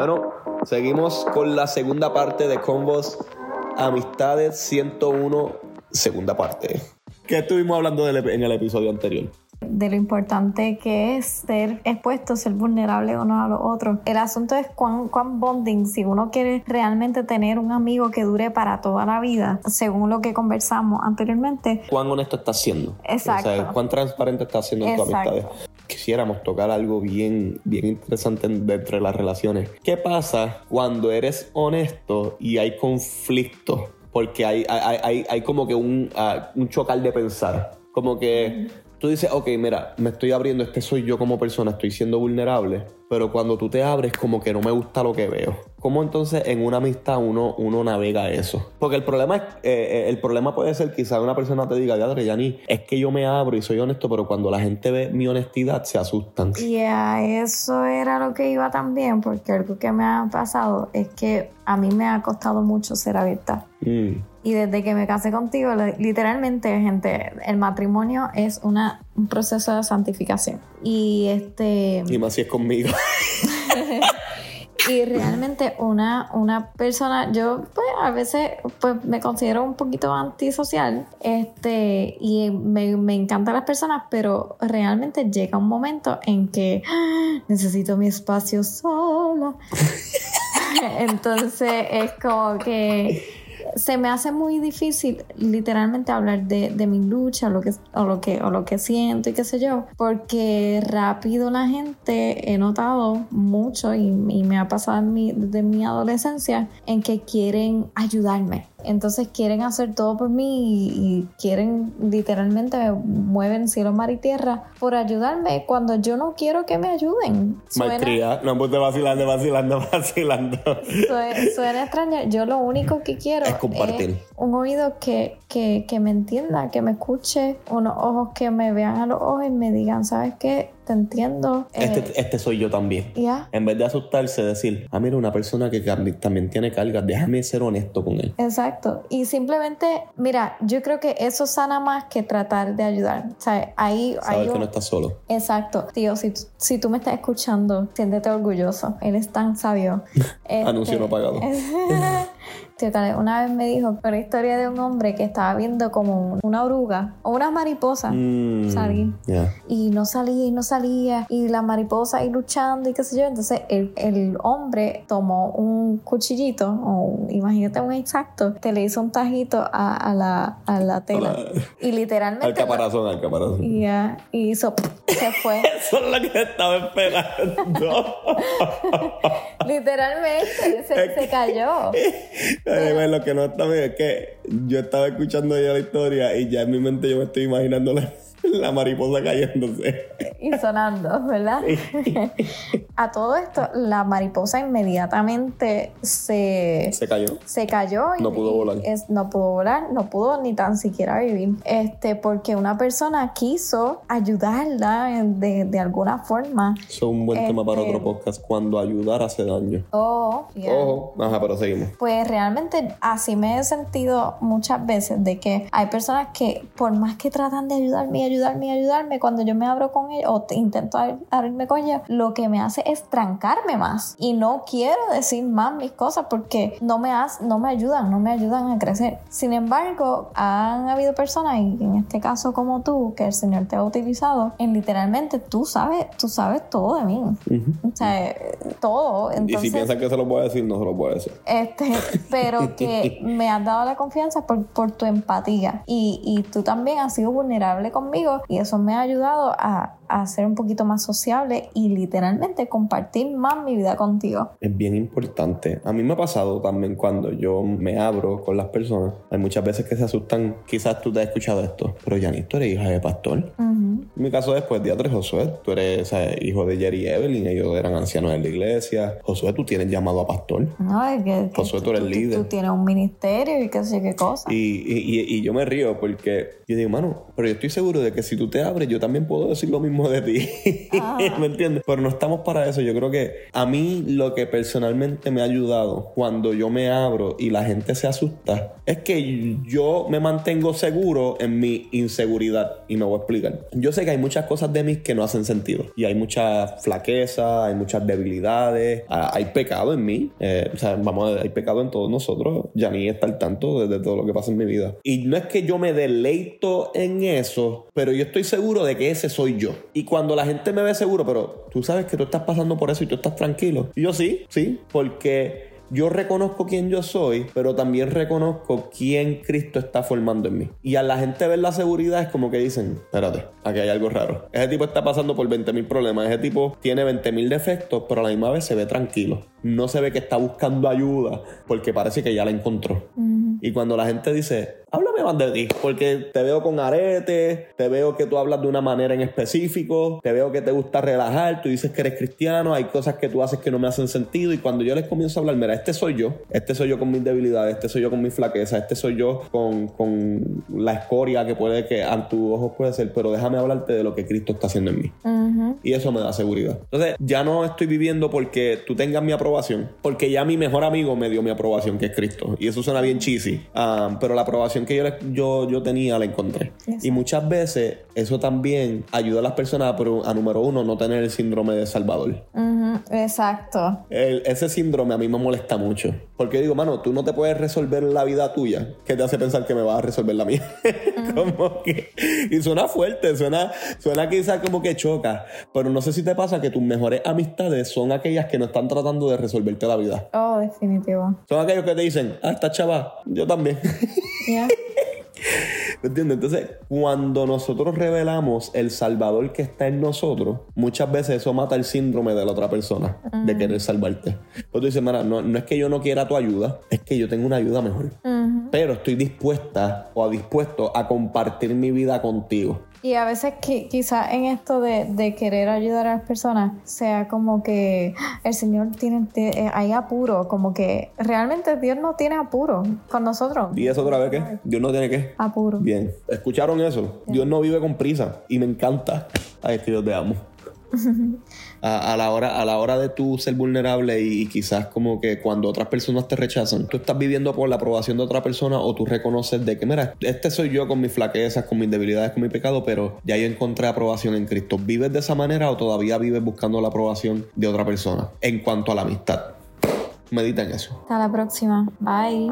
Bueno, seguimos con la segunda parte de Combos Amistades 101, segunda parte. ¿Qué estuvimos hablando del- en el episodio anterior? de lo importante que es ser expuesto, ser vulnerable uno a los otros. El asunto es cuán, cuán bonding, si uno quiere realmente tener un amigo que dure para toda la vida, según lo que conversamos anteriormente. ¿Cuán honesto estás siendo? Exacto. O sea, ¿Cuán transparente estás siendo en tus Exacto. Quisiéramos tocar algo bien, bien interesante en- dentro de las relaciones. ¿Qué pasa cuando eres honesto y hay conflictos? Porque hay, hay, hay- como que un, chocar de pensar. Como que tú dices, ok, mira, me estoy abriendo, este soy yo como persona, estoy siendo vulnerable, pero cuando tú te abres como que no me gusta lo que veo. ¿Cómo entonces en una amistad uno, uno navega eso? Porque el problema es, eh, eh, el problema puede ser quizá una persona te diga, Diadre, Yani, es que yo me abro y soy honesto, pero cuando la gente ve mi honestidad se asustan. Y a eso era lo que iba también, porque algo que me ha pasado es que a mí me ha costado mucho ser abierta. Mm. Y desde que me casé contigo, li- literalmente, gente, el matrimonio es una, un proceso de santificación. Y este. Y más si es conmigo. Y realmente una, una persona, yo pues a veces pues me considero un poquito antisocial, este, y me, me encantan las personas, pero realmente llega un momento en que ¡ah! necesito mi espacio sola. Entonces es como que se me hace muy difícil literalmente hablar de, mi lucha o lo, que, o, lo que, o lo que siento y qué sé yo, porque rápido la gente he notado mucho y, y me ha pasado en mi- desde mi adolescencia en que quieren ayudarme. Entonces quieren hacer todo por mí y, quieren literalmente me mueven cielo, mar y tierra por ayudarme cuando yo no quiero que me ayuden. Suena- Malcría. No, te vacilando, vacilando, vacilando. Suena, suena extraño. Yo lo único que quiero Es compartir. un oído que, que, que me entienda, que me escuche, unos ojos que me vean a los ojos y me digan, ¿sabes qué? Te entiendo. Eh, Este, este soy yo también. ya, En vez de asustarse, decir, ah, mira, una persona que también tiene cargas, déjame ser honesto con él. exacto. Y simplemente, mira, yo creo que eso sana más que tratar de ayudar. O sea, ahí Saber que un- no estás solo. Exacto, tío, si, tú- si tú me estás escuchando, siéntete orgulloso. Él es tan sabio. Este, Anuncio no pagado. Una vez me dijo una historia de un hombre que estaba viendo como un- una oruga o una mariposa Mm, salir. Y no salía y no salía. Y la mariposa ahí luchando y qué sé yo. Entonces el, el hombre tomó un cuchillito, o imagínate un exacto, te le hizo un tajito a, a la, a la tela. Y literalmente. Al caparazón, al caparazón. Y ya, y hizo, se fue. Eso es lo que estaba esperando. Literalmente, se, se cayó. Lo que no está bien es que yo estaba escuchando ya la historia y ya en mi mente yo me estoy imaginando la, la mariposa cayéndose. Y sonando, ¿verdad? A todo esto, la mariposa inmediatamente se, Se cayó. se cayó y No pudo volar. es- no pudo volar, no pudo ni tan siquiera vivir. Este, porque una persona quiso ayudarla de, de alguna forma. Eso es un buen tema para Este- otro podcast. Cuando ayudar hace daño. Oh, yeah. Ojo. Ajá, pero seguimos. Pues realmente así me he sentido muchas veces de que hay personas que por más que tratan de ayudarme y ayudarme y ayudarme, cuando yo me abro con ellos o te- intento ab- abrirme con ellos, lo que me hace es trancarme más y no quiero decir más mis cosas porque no me, has- no me ayudan, no me ayudan a crecer. Sin embargo, han habido personas, y en este caso como tú, que el Señor te ha utilizado, en literalmente tú sabes, tú sabes todo de mí. O sea, eh, todo. y Entonces, si piensan que se lo puede decir, no se lo puede decir. este, pero que me has dado la confianza por, por tu empatía y, y tú también has sido vulnerable conmigo y eso me ha ayudado a, a ser un poquito más sociable y literalmente compartir más mi vida contigo. Es bien importante. A mí me ha pasado también cuando yo me abro con las personas. Hay muchas veces que se asustan. Quizás tú te has escuchado esto. Pero Yanis, tú eres hija de pastor. Ujú. En mi caso después de Andrés Josué, tú eres ¿sabes? hijo de Jerry y Evelyn, ellos eran ancianos en la iglesia. Josué, tú tienes llamado a pastor. No, es que, que Josué, tú eres líder. Tú tienes un ministerio y qué sé qué cosa. Y, y, y- y yo me río porque yo digo, mano, pero yo estoy seguro de que si tú te abres, yo también puedo decir lo mismo de ti. Ah. ¿Me entiendes? Pero no estamos para eso. Yo creo que a mí lo que personalmente me ha ayudado cuando yo me abro y la gente se asusta es que yo me mantengo seguro en mi inseguridad. Y me voy a explicar. Yo sé que hay muchas cosas de mí que no hacen sentido. Y hay mucha flaqueza, hay muchas debilidades, ah, hay pecado en mí. Eh, o sea, vamos a ver, hay pecado en todos nosotros. Ya ni está al tanto de, de todo lo que pasa en mi vida. Y no es que yo me deleito en eso, pero yo estoy seguro de que ese soy yo. Y cuando la gente me ve seguro, pero tú sabes que tú estás pasando por eso y tú estás tranquilo. Y yo sí, sí, porque yo reconozco quién yo soy, pero también reconozco quién Cristo está formando en mí. Y a la gente ver la seguridad es como que dicen, espérate, aquí hay algo raro. Ese tipo está pasando por 20 mil problemas, ese tipo tiene 20 mil defectos, pero a la misma vez se ve tranquilo. No se ve que está buscando ayuda porque parece que ya la encontró. Y cuando la gente dice, háblame más de ti, porque te veo con aretes, te veo que tú hablas de una manera en específico, te veo que te gusta relajar, tú dices que eres cristiano, hay cosas que tú haces que no me hacen sentido y cuando yo les comienzo a hablar, mira, este soy yo, este soy yo con mis debilidades, este soy yo con mis flaquezas, este soy yo con, con la escoria que puede que a tus ojos puede ser, pero déjame hablarte de lo que Cristo está haciendo en mí. Y eso me da seguridad. Entonces, ya no estoy viviendo porque tú tengas mi aprobación, porque ya mi mejor amigo me dio mi aprobación, que es Cristo. Y eso suena bien cheesy, ah, pero la aprobación que yo, yo, yo tenía la encontré. Exacto. Y muchas veces eso también ayuda a las personas a, a número uno, no tener el síndrome de Salvador. Ujú, Exacto. El- ese síndrome a mí me molesta mucho. Porque digo, mano, tú no te puedes resolver la vida tuya. ¿Qué te hace pensar que me vas a resolver la mía? como que. Y suena fuerte, suena, suena quizás como que choca. Pero no sé si te pasa que tus mejores amistades son aquellas que no están tratando de resolverte la vida. Oh, definitivo. Son aquellos que te dicen, ah, esta chava, yo también. ¿Me entiendes? Entonces, cuando nosotros revelamos el Salvador que está en nosotros, muchas veces eso mata el síndrome de la otra persona, de querer salvarte. Pero tú dices, mira, no, no es que yo no quiera tu ayuda, es que yo tengo una ayuda mejor. Pero estoy dispuesta o dispuesto a compartir mi vida contigo. Y a veces qui- quizás en esto de, de querer ayudar a las personas sea como que "Ah, el Señor tiene, eh, hay apuro, como que realmente Dios no tiene apuro con nosotros. ¿Y eso otra vez qué? Dios no tiene qué. Apuro. Bien. ¿Escucharon eso? Dios no vive con prisa y me encanta. Ay, que yo te amo. A, la hora, a la hora de tú ser vulnerable y, y quizás como que cuando otras personas te rechazan, tú estás viviendo por la aprobación de otra persona o tú reconoces de que, mira, este soy yo con mis flaquezas, con mis debilidades, con mi pecado, pero ya yo encontré aprobación en Cristo. ¿Vives de esa manera o todavía vives buscando la aprobación de otra persona en cuanto a la amistad? Medita en eso. Hasta la próxima. Bye.